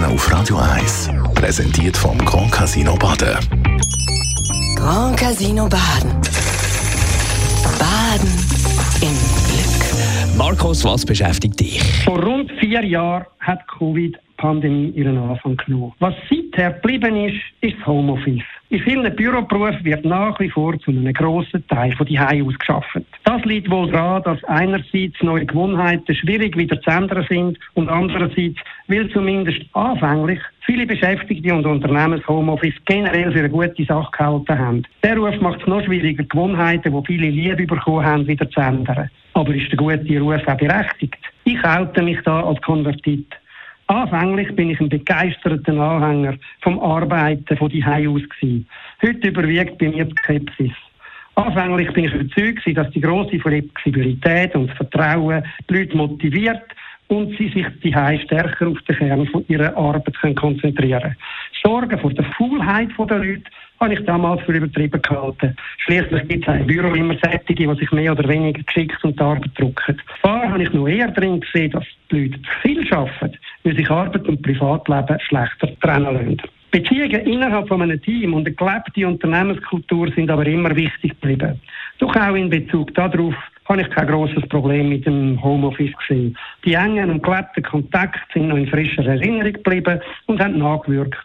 Morgen auf Radio 1. Präsentiert vom Grand Casino Baden. Grand Casino Baden. Baden im Glück. Markus, was beschäftigt dich? Vor rund vier Jahren hat Covid Pandemie ihren Anfang genommen. Was seither geblieben ist, ist das Homeoffice. In vielen Büroberufen wird nach wie vor zu einem grossen Teil von die aus geschafft. Das liegt wohl daran, dass einerseits neue Gewohnheiten schwierig wieder zu ändern sind und andererseits, weil zumindest anfänglich viele Beschäftigte und Unternehmen das Homeoffice generell für eine gute Sache gehalten haben. Der Ruf macht es noch schwieriger, Gewohnheiten, die viele Liebe bekommen haben, wieder zu ändern. Aber ist der gute Ruf auch berechtigt? Ich halte mich da als Konvertit. Anfänglich bin ich ein begeisterter Anhänger vom Arbeiten von die aus. Heute überwiegt bei mir die Skepsis. Anfänglich bin ich überzeugt, dass die große Flexibilität und Vertrauen die Leute motiviert und sie sich die stärker auf den Kern von ihrer Arbeit konzentrieren können. Sorgen vor der Faulheit der Leute habe ich damals für übertrieben gehalten. Schließlich gibt es im Büro immer Sättige, die sich mehr oder weniger geschickt und die Arbeit drucken. Vorher habe ich noch eher drin gesehen, dass die Leute zu viel arbeiten, weil sich Arbeit und Privatleben schlechter trennen lassen. Beziehungen innerhalb von einem Team und eine gelebte Unternehmenskultur sind aber immer wichtig geblieben. Doch auch in Bezug darauf habe ich kein grosses Problem mit dem Homeoffice gesehen. Die engen und gelebten Kontakte sind noch in frischer Erinnerung geblieben und haben nachgewirkt.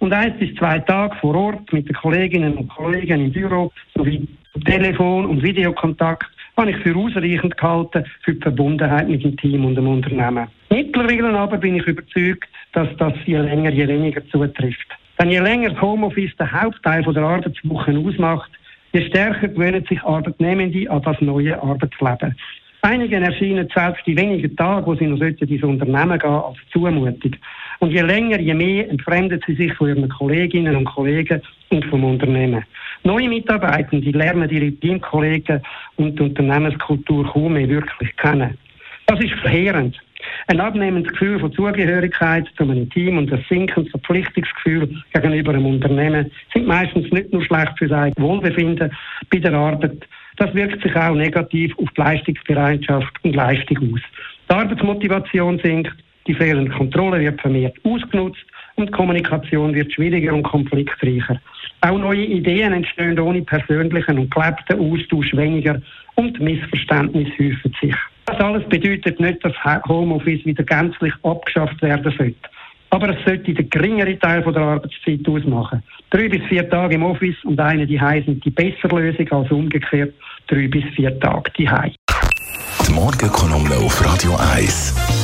Und eins bis zwei Tage vor Ort mit den Kolleginnen und Kollegen im Büro sowie Telefon- und Videokontakt habe ich für ausreichend gehalten für die Verbundenheit mit dem Team und dem Unternehmen. Mittlerweile aber bin ich überzeugt, dass das je länger, je weniger zutrifft. Denn je länger das Homeoffice den Hauptteil der Arbeitswoche ausmacht, je stärker gewöhnen sich Arbeitnehmende an das neue Arbeitsleben. Einigen erscheinen selbst die wenigen Tage, wo sie noch in dieses Unternehmen gehen, als Zumutung. Und je länger, je mehr entfremden sie sich von ihren Kolleginnen und Kollegen und vom Unternehmen. Neue Mitarbeitende lernen ihre Teamkollegen und die Unternehmenskultur kaum mehr wirklich kennen. Das ist verheerend. Ein abnehmendes Gefühl von Zugehörigkeit zu einem Team und ein sinkendes Verpflichtungsgefühl gegenüber einem Unternehmen sind meistens nicht nur schlecht für sein Wohlbefinden bei der Arbeit. Das wirkt sich auch negativ auf die Leistungsbereitschaft und Leistung aus. Die Arbeitsmotivation sinkt, die fehlende Kontrolle wird vermehrt ausgenutzt und die Kommunikation wird schwieriger und konfliktreicher. Auch neue Ideen entstehen ohne persönlichen und gelebten Austausch weniger und Missverständnisse häufen sich. Das alles bedeutet nicht, dass Homeoffice wieder gänzlich abgeschafft werden sollte. Aber es sollte den geringeren Teil der Arbeitszeit ausmachen. Drei bis vier Tage im Office und eine die sind die bessere Lösung als umgekehrt drei bis vier Tage die Die Morgenkolumne auf Radio 1.